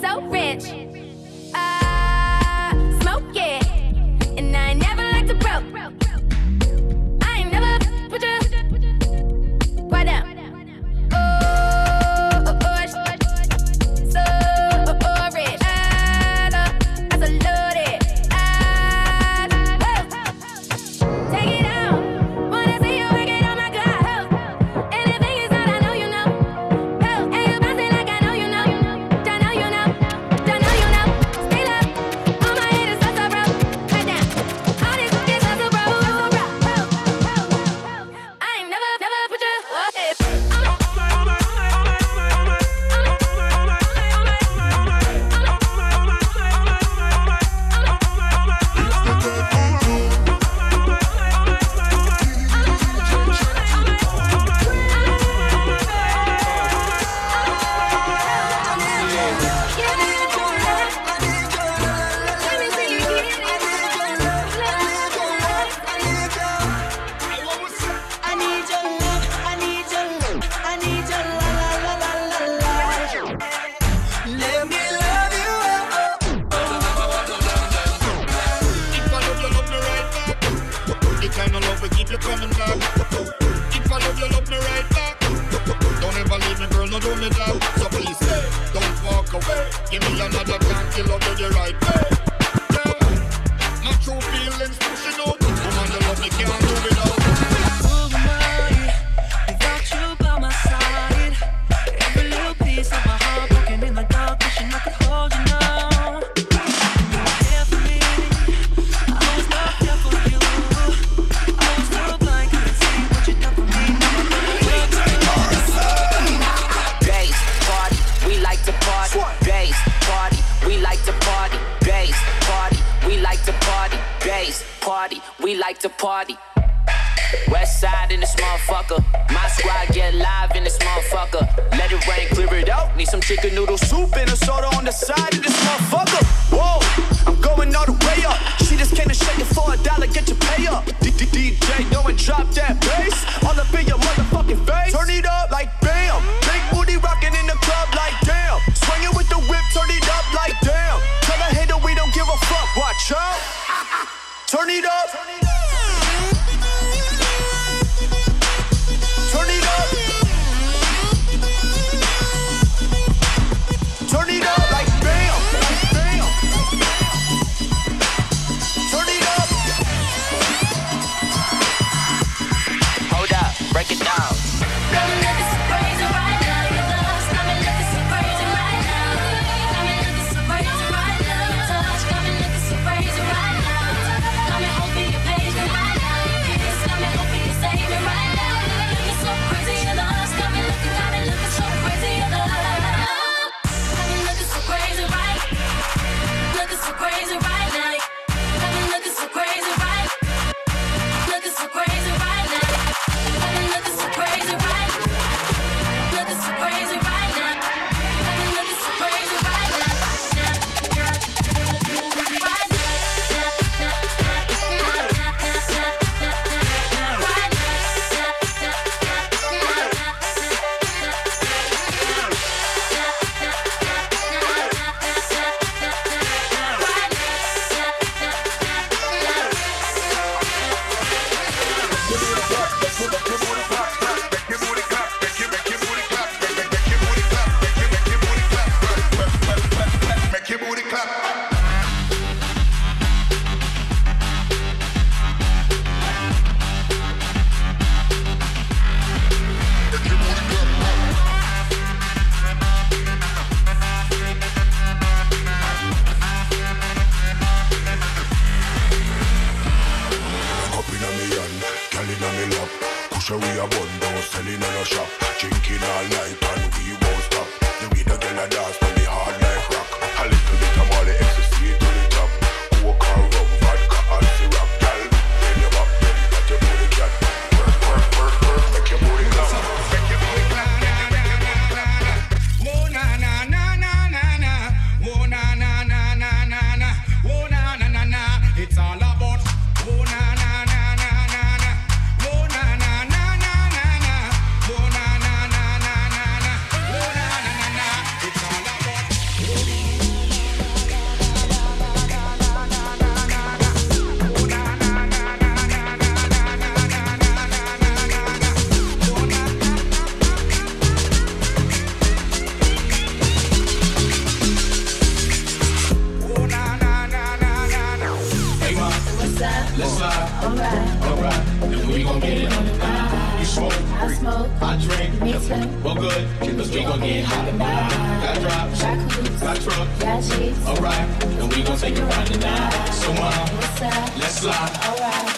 so rich. selling on a shop, drinking all night and we gon' get hot tonight. Got drops. Got. Got trucks. Got cheeks. Alright. And we gon' take it round tonight. So uh, What's up? Let's slide. Alright.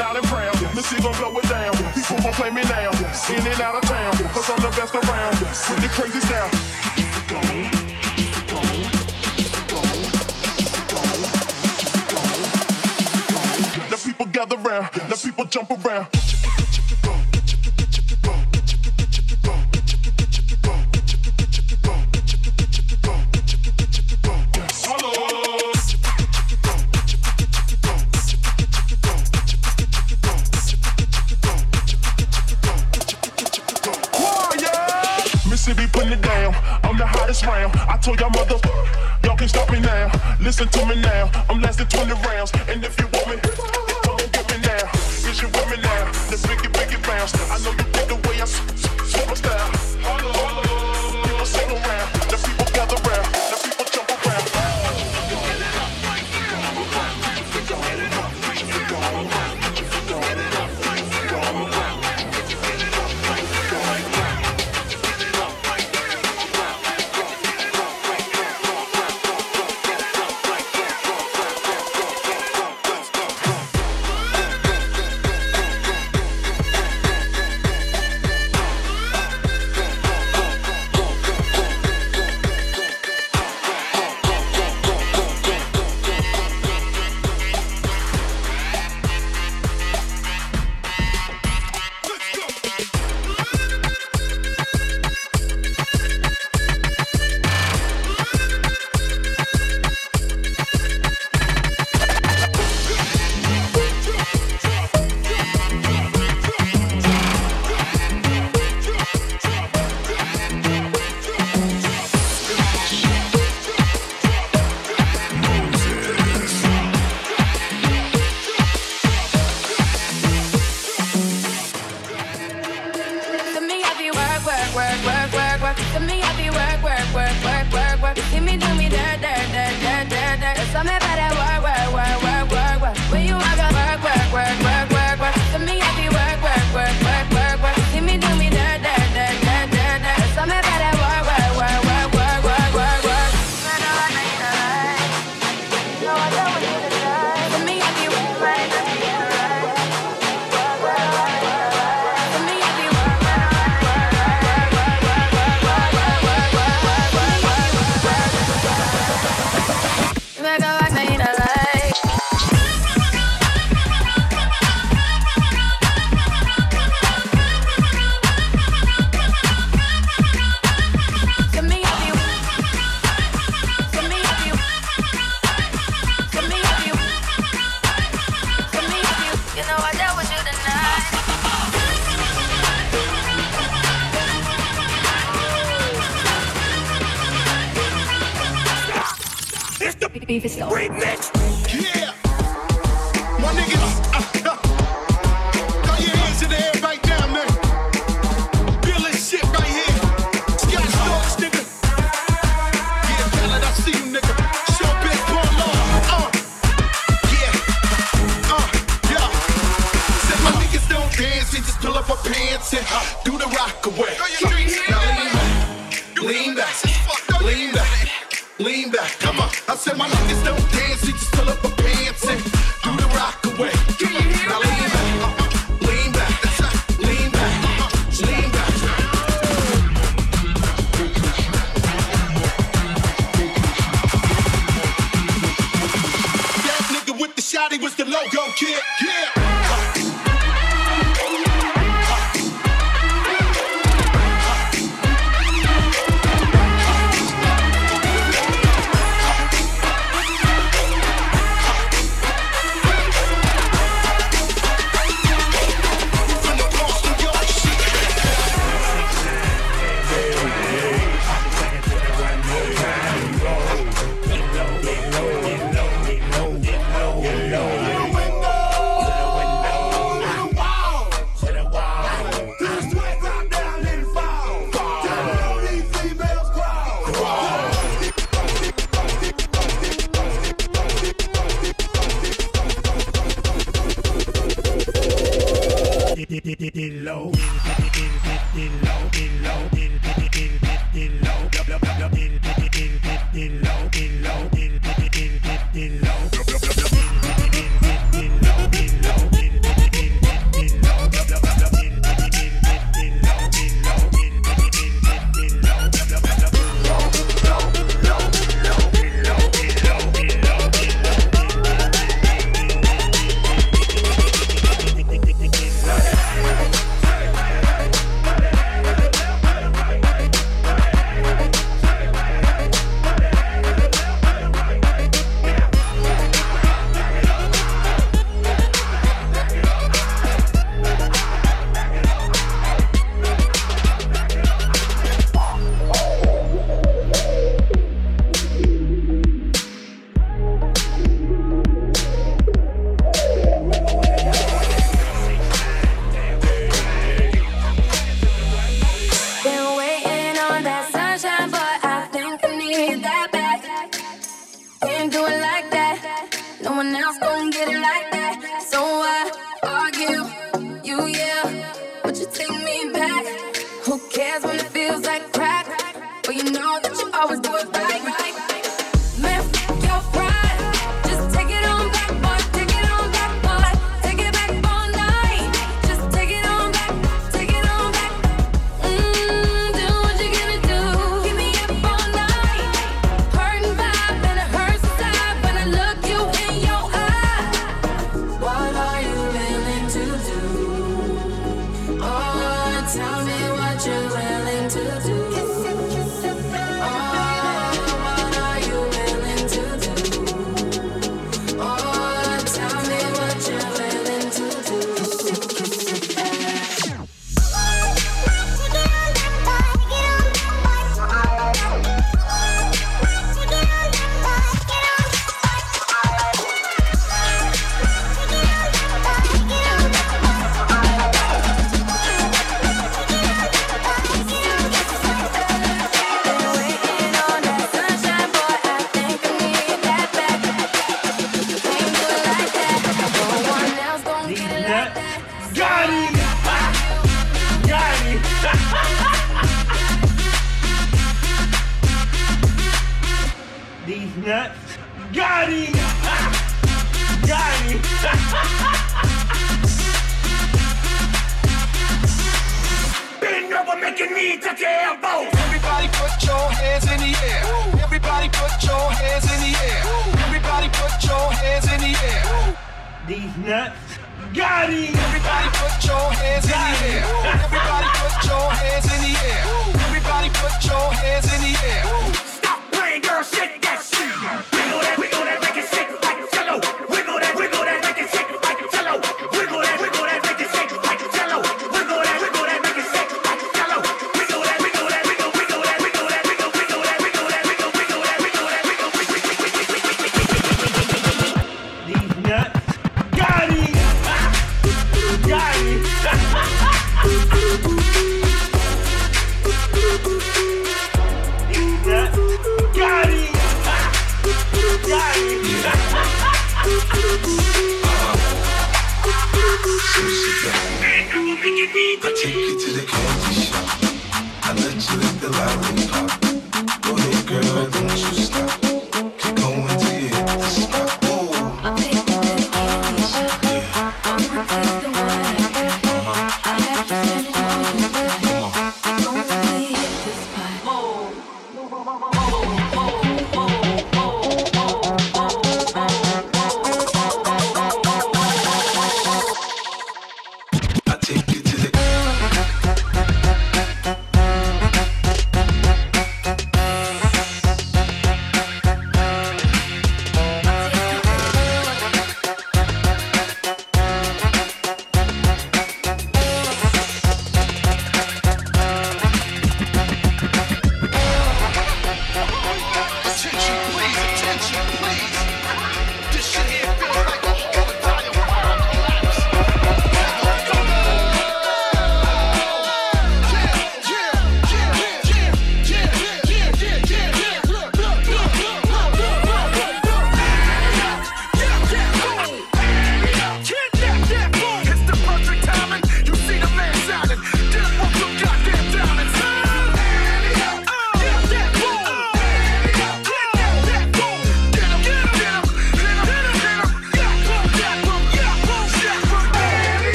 loud and proud. The gon' blow it down. People gon' play me now. In and out of town. Cause I'm the best around. The crazy. The people gather round. The people jump around. to your mother. Y'all can stop me now. Listen to me now. do the rock away. Now lean back, lean back, lean back, lean back. Come on, I said my niggas don't dance, they just pull up a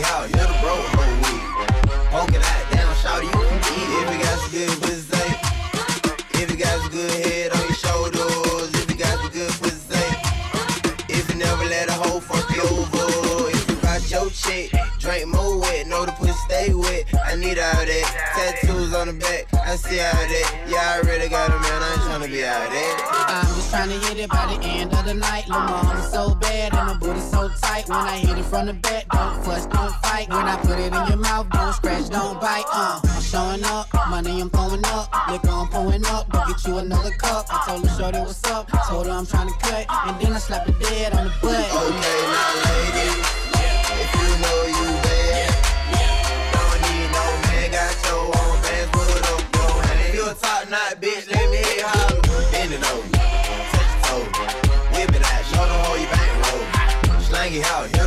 yeah. see how that. Yeah, I really got a man, I ain't tryna be out there. I'm just tryna hit it by the end of the night. Lamar, I'm so bad and my booty so tight. When I hit it from the back, don't fuss, don't fight. When I put it in your mouth, don't scratch, don't bite. Uh, I'm showing up, money I'm throwing up, liquor I'm pulling up. Go get you another cup. I told her shorty what's up, I told her I'm tryna cut, and then I slapped her dead on the butt. Okay, my lady, if you know you. top knot, bitch. Let me hit holler. Bend it over. Touch your toe. Whip it out. Show them how you bankroll. Slang it out.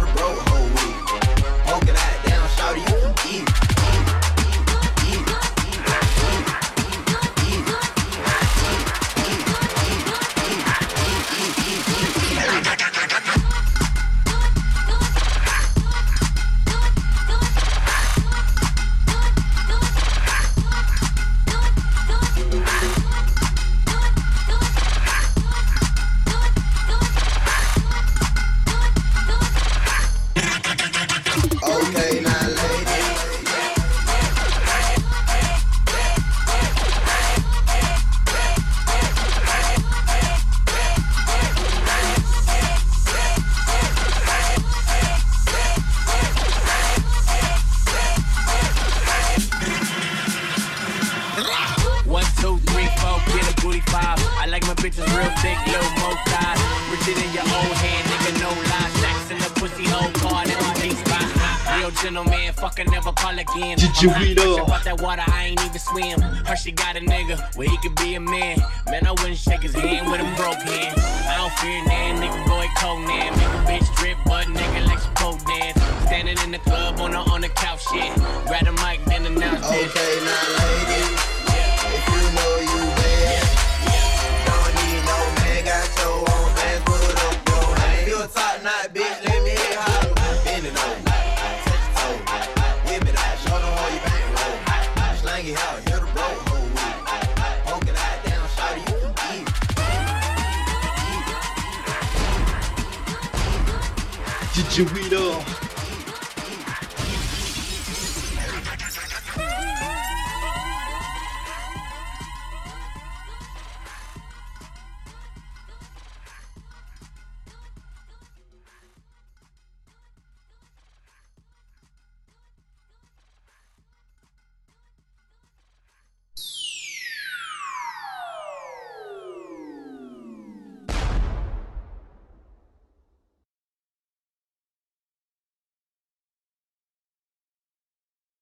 Widow.